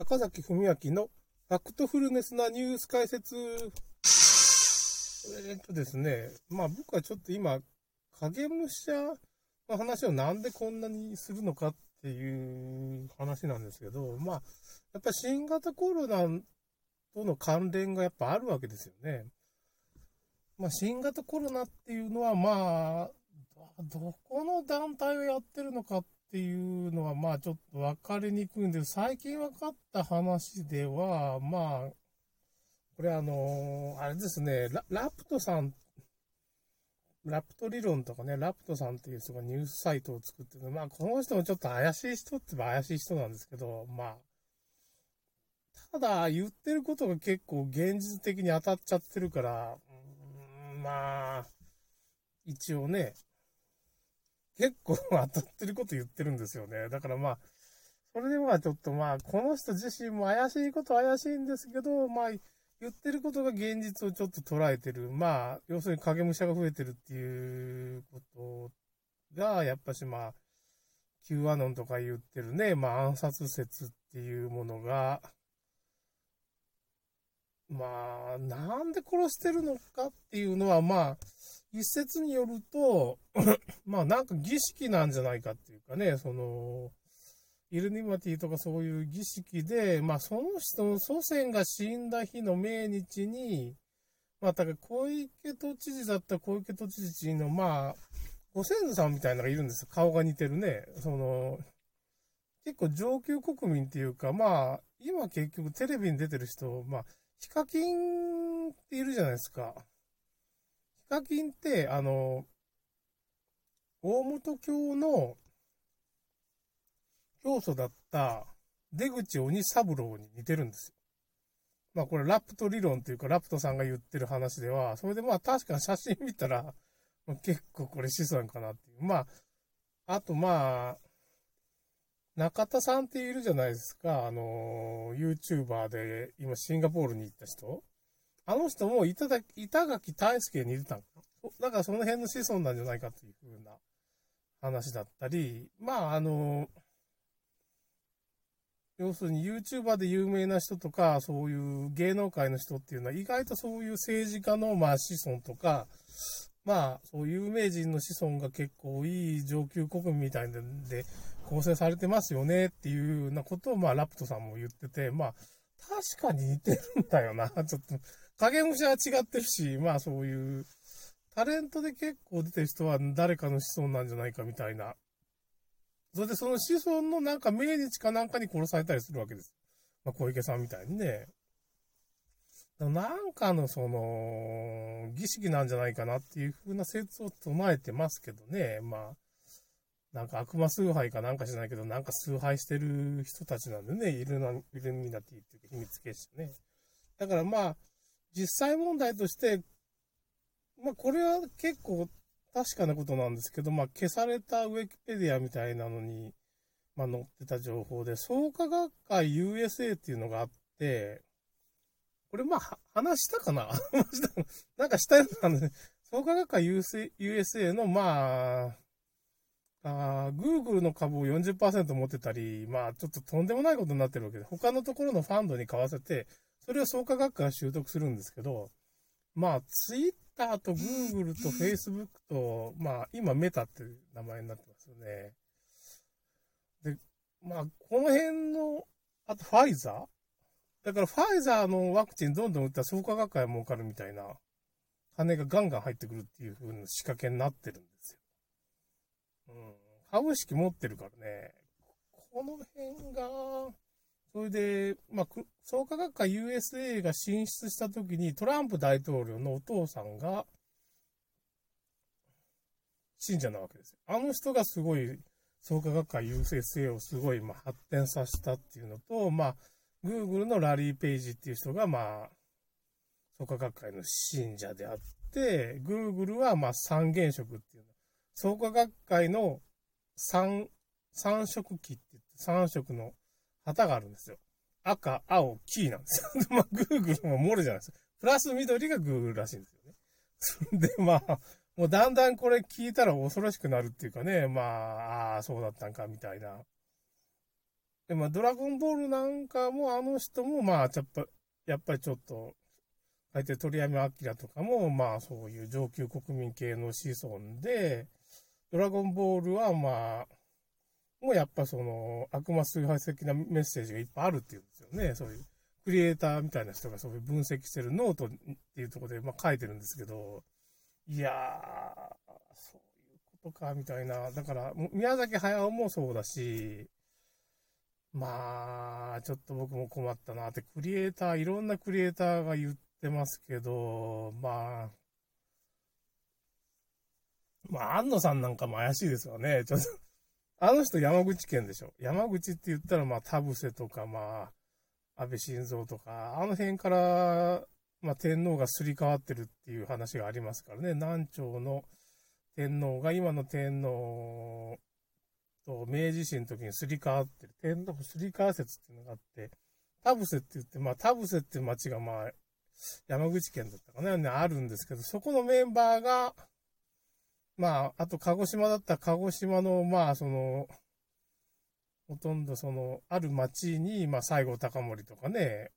坂崎文明のファクトフルネスなニュース解説。えっとですね、まあ僕はちょっと今、影武者の話をなんでこんなにするのかっていう話なんですけど、まあ、やっぱ新型コロナとの関連がやっぱあるわけですよね。まあ新型コロナっていうのはまあ、どこの団体をやってるのかっっていうのはまあちょっと分かりにくいんで、最近分かった話では、まあ、これあのー、あれですねラ、ラプトさん、ラプト理論とかね、ラプトさんっていう人がニュースサイトを作ってるまあこの人もちょっと怪しい人って言えば怪しい人なんですけど、まあ、ただ言ってることが結構現実的に当たっちゃってるから、うんまあ、一応ね、結構当たってること言ってるんですよね。だからまあ、それでまあちょっとまあ、この人自身も怪しいこと怪しいんですけど、まあ、言ってることが現実をちょっと捉えてる。まあ、要するに影武者が増えてるっていうことが、やっぱしまあ、Q アノンとか言ってるね、まあ暗殺説っていうものが、まあ、なんで殺してるのかっていうのは、まあ、一説によると、まあなんか儀式なんじゃないかっていうかね、その、イルニマティとかそういう儀式で、まあその人の祖先が死んだ日の命日に、まあだから小池都知事だった小池都知事の、まあ、ご先祖さんみたいなのがいるんですよ。顔が似てるね。その、結構上級国民っていうか、まあ、今結局テレビに出てる人、まあ、ヒカキンっているじゃないですか。ヒカキンって、あの、大本教の教祖だった出口鬼三郎に似てるんですよ。まあこれラプト理論というかラプトさんが言ってる話では、それでまあ確か写真見たら、結構これ子孫かなっていう。まあ、あとまあ、中田さんっているじゃないですか。あの、YouTuber で今シンガポールに行った人。あの人も板垣大輔に似てたのかな。だからその辺の子孫なんじゃないかっていう風な話だったり、まああの、要するに YouTuber で有名な人とか、そういう芸能界の人っていうのは意外とそういう政治家のまあ子孫とか、まあそういう有名人の子孫が結構いい上級国民みたいなんで、構成されてますよねっていうようなことを、まあ、ラプトさんも言ってて、まあ、確かに似てるんだよな。ちょっと、影武者は違ってるし、まあそういう、タレントで結構出てる人は誰かの子孫なんじゃないかみたいな。それでその子孫のなんか命日かなんかに殺されたりするわけです。まあ小池さんみたいにね。なんかのその、儀式なんじゃないかなっていう風な説を唱えてますけどね。まあ、なんか悪魔崇拝かなんかしないけど、なんか崇拝してる人たちなんでね、イルナ、イルミナティっていうか秘密結社ね。だからまあ、実際問題として、まあこれは結構確かなことなんですけど、まあ消されたウィキペディアみたいなのに、まあ載ってた情報で、創価学会 USA っていうのがあって、これまあ話したかな？なんかしたようなね、創価学会 USA のまあ、あ Google の株を40%持ってたり、まあちょっととんでもないことになってるわけで、他のところのファンドに買わせて、それを創価学会が習得するんですけど、まあ Twitter と Google と Facebook と、まあ今メタっていう名前になってますよね。で、まあこの辺の、あとファイザー？だからファイザーのワクチンどんどん打ったら創価学会は儲かるみたいな、金がガンガン入ってくるっていう風な仕掛けになってるんですよ。うん。株式持ってるからね、この辺が、それで、まあ、創価学会 USA が進出した時にトランプ大統領のお父さんが信者なわけですよ。あの人がすごい創価学会 USA をすごいまあ発展させたっていうのと、まあ、Google のラリー・ペイジっていう人がまあ、創価学会の信者であって、Google はまあ三原色っていうの。創価学会の三、三色旗って言って三色の旗があるんですよ。赤、青、黄なんですよ。まあ、Google も漏れじゃないですか。プラス緑が Google らしいんですよね。で、まあ、もうだんだんこれ聞いたら恐ろしくなるっていうかね、まあ、ああ、そうだったんか、みたいな。で、まあ、ドラゴンボールなんかも、あの人も、まあ、やっぱ、やっぱりちょっと、相手鳥山明とかも、まあ、そういう上級国民系の子孫で、ドラゴンボールは、まあ、もやっぱその、悪魔崇拝的なメッセージがいっぱいあるっていうんですよね。そういう、クリエイターみたいな人がそういう分析してるノートっていうところで、まあ書いてるんですけど、いやー、そういうことか、みたいな。だから、宮崎駿もそうだし、まあ、ちょっと僕も困ったなって、クリエイター、いろんなクリエイターが言ってますけど、まあ、まあ、安野さんなんかも怪しいですよね。ちょっとあの人山口県でしょ。山口って言ったら、まあ、田臥とか、まあ、安倍晋三とか、あの辺から、まあ、天皇がすり替わってるっていう話がありますからね。南朝の天皇が今の天皇と明治維新の時にすり替わってる。天皇すり替わ説っていうのがあって、田臥って言って、まあ、田臥っていう町がまあ、山口県だったかね、あるんですけど、そこのメンバーが、まあ、あと鹿児島だったら鹿児島の、まあ、その、ほとんどその、ある町に、まあ、西郷隆盛とかね、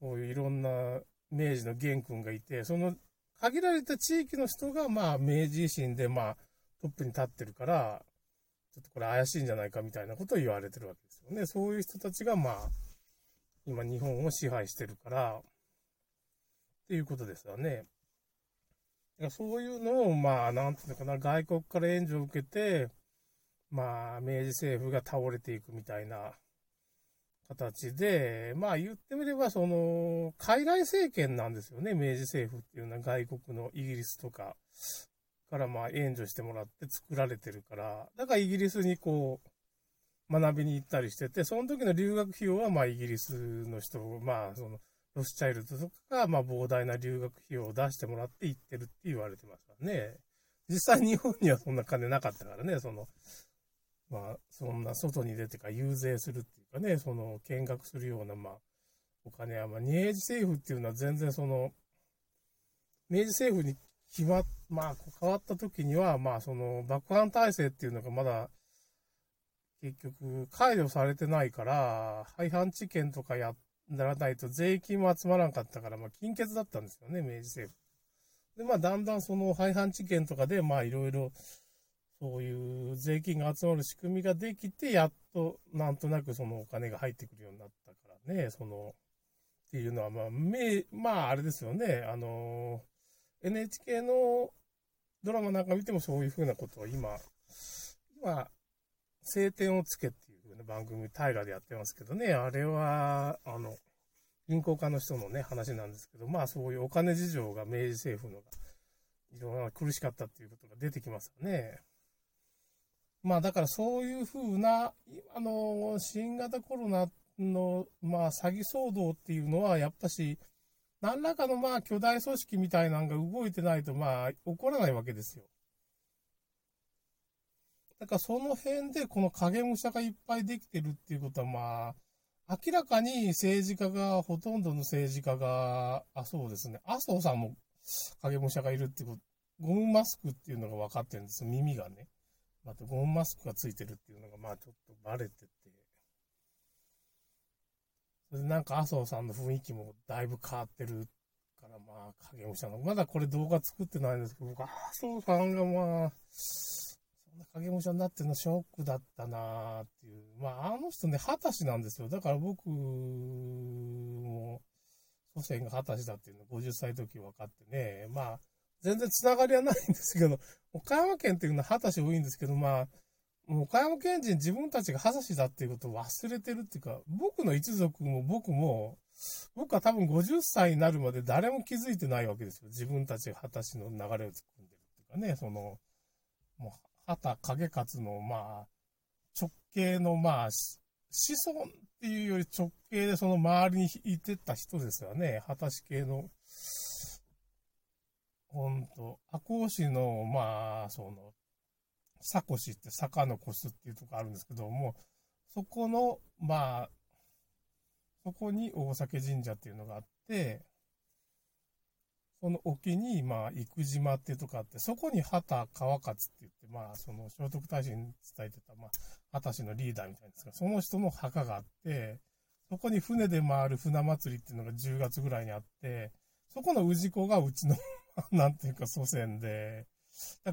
そういういろんな明治の元君がいて、その限られた地域の人が、まあ、明治維新で、まあ、トップに立ってるから、ちょっとこれ怪しいんじゃないかみたいなことを言われてるわけですよね。そういう人たちが、まあ、今日本を支配してるから、っていうことですよね。そういうのを、まあ、なんていうのかな、外国から援助を受けて、まあ、明治政府が倒れていくみたいな形で、まあ言ってみれば、その、傀儡政権なんですよね、明治政府っていうのは外国のイギリスとかからまあ援助してもらって作られてるから、だからイギリスにこう、学びに行ったりしてて、その時の留学費用はまあイギリスの人、まあその、ロスチャイルドとかがまあ膨大な留学費用を出してもらって行ってるって言われてますからね。実際日本にはそんな金なかったからね、その、まあ、そんな外に出てか遊説するっていうかね、その見学するような、まあ、お金は、まあ、明治政府っていうのは全然その、明治政府に決まっ、まあ、変わった時には、まあ、その、爆破体制っていうのがまだ、結局、解除されてないから、廃藩置県とかやっらないと税金も集まらんかったから、まあ、金欠だったんですよね、明治政府。で、まあ、だんだんその廃藩置県とかで、まあ、いろいろ、そういう税金が集まる仕組みができて、やっと、なんとなくそのお金が入ってくるようになったからね、その、っていうのは、まあ、め、まあ、あれですよね、あの、NHK のドラマなんか見てもそういうふうなことを今、今、晴天をつけっていう風な番組、大河でやってますけどね、あれは、あの、銀行家の人のね、話なんですけど、まあそういうお金事情が明治政府のが、いろいろ苦しかったっていうことが出てきますよね。まあだからそういうふうな、今の新型コロナの、まあ詐欺騒動っていうのは、やっぱし、何らかのまあ巨大組織みたいなのが動いてないとまあ起こらないわけですよ。だからその辺でこの影武者がいっぱいできてるっていうことはまあ、明らかに政治家が、ほとんどの政治家が、あ、そうですね。麻生さんも影武者がいるってこと、ゴムマスクっていうのが分かってるんです。耳がね。またゴムマスクがついてるっていうのがまあちょっとバレてて。それでなんか麻生さんの雰囲気もだいぶ変わってるからまあ影武者の、まだこれ動画作ってないんですけど、僕麻生さんがまあ、な影武者になってるのショックだったなーっていう。まああの人ね、二十歳なんですよ。だから僕も、祖先が二十歳だっていうの50歳の時分かってね、まあ、全然つながりはないんですけど、岡山県っていうのは二十歳多いんですけど、まあ、岡山県人自分たちが二十歳だっていうことを忘れてるっていうか、僕の一族も僕も、僕は多分50歳になるまで誰も気づいてないわけですよ。自分たちが二十歳の流れを作んでるっていうかね、その、もう、畑影勝の、まあ、直系の、まあ、子孫っていうより直系でその周りにいてた人ですよね。果たし系のほんと、赤穂市の、まあ、その、佐古市って坂の越すっていうとこあるんですけども、そこの、まあ、そこに大崎神社っていうのがあって、その沖に、まあ、生島っていうとこあって、そこに畑川勝って言って、まあ、その聖徳太子に伝えてた、まあ、畑氏のリーダーみたいですが、その人の墓があって、そこに船で回る船祭りっていうのが10月ぐらいにあって、そこの氏子がうちの なんていうか祖先で、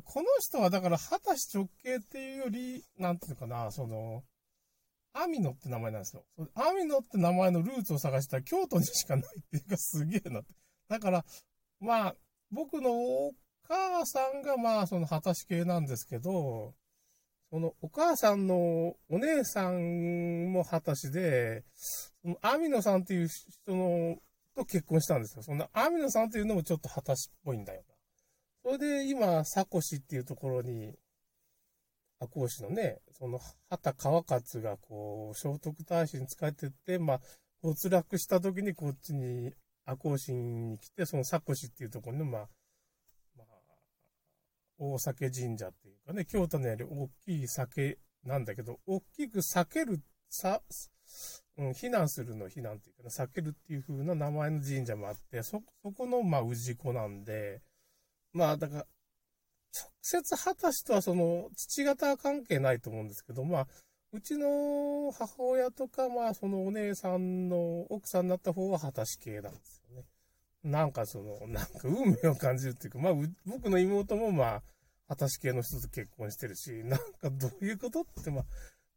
この人はだから、畑氏直系っていうより、なんていうかな、その、アミノって名前なんですよ。アミノって名前のルーツを探したら京都にしかないっていうかすげえなって。だから、まあ、僕のお母さんがまあ、その果たし系なんですけど、そのお母さんのお姉さんも果たしで、そのアミノさんっていう人のと結婚したんですよ。そのアミノさんっていうのもちょっと果たしっぽいんだよな。それで今、サコシっていうところに、赤穂市のね、その畑川勝がこう、聖徳太子に仕えてって、まあ、没落した時にこっちに赤穂市に来て、その佐古市っていうところの、まあ、まあ、大酒神社っていうかね、京都のより大きい酒なんだけど、大きく避ける、さ、うん、避難するの避難っていうかね、避けるっていう風な名前の神社もあって、そ、そこの、まあ、氏子なんで、まあ、だから、直接果たしとはその、父方は関係ないと思うんですけど、まあ、うちの母親とか、まあ、そのお姉さんの奥さんになった方は果たし系なんです。なんかその、なんか運命を感じるっていうか、まあ、僕の妹もまあ、果たし系の人と結婚してるし、なんかどういうことって、まあ、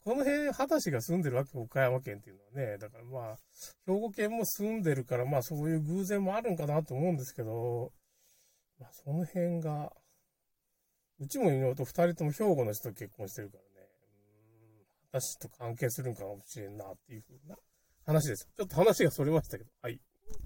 この辺、果たしが住んでるわけ、岡山県っていうのはね。だからまあ、兵庫県も住んでるから、まあそういう偶然もあるんかなと思うんですけど、まあその辺が、うちも妹二人とも兵庫の人と結婚してるからね。うん私と関係するんかもしれんなっていうふうな話です。ちょっと話がそれましたけど。はい。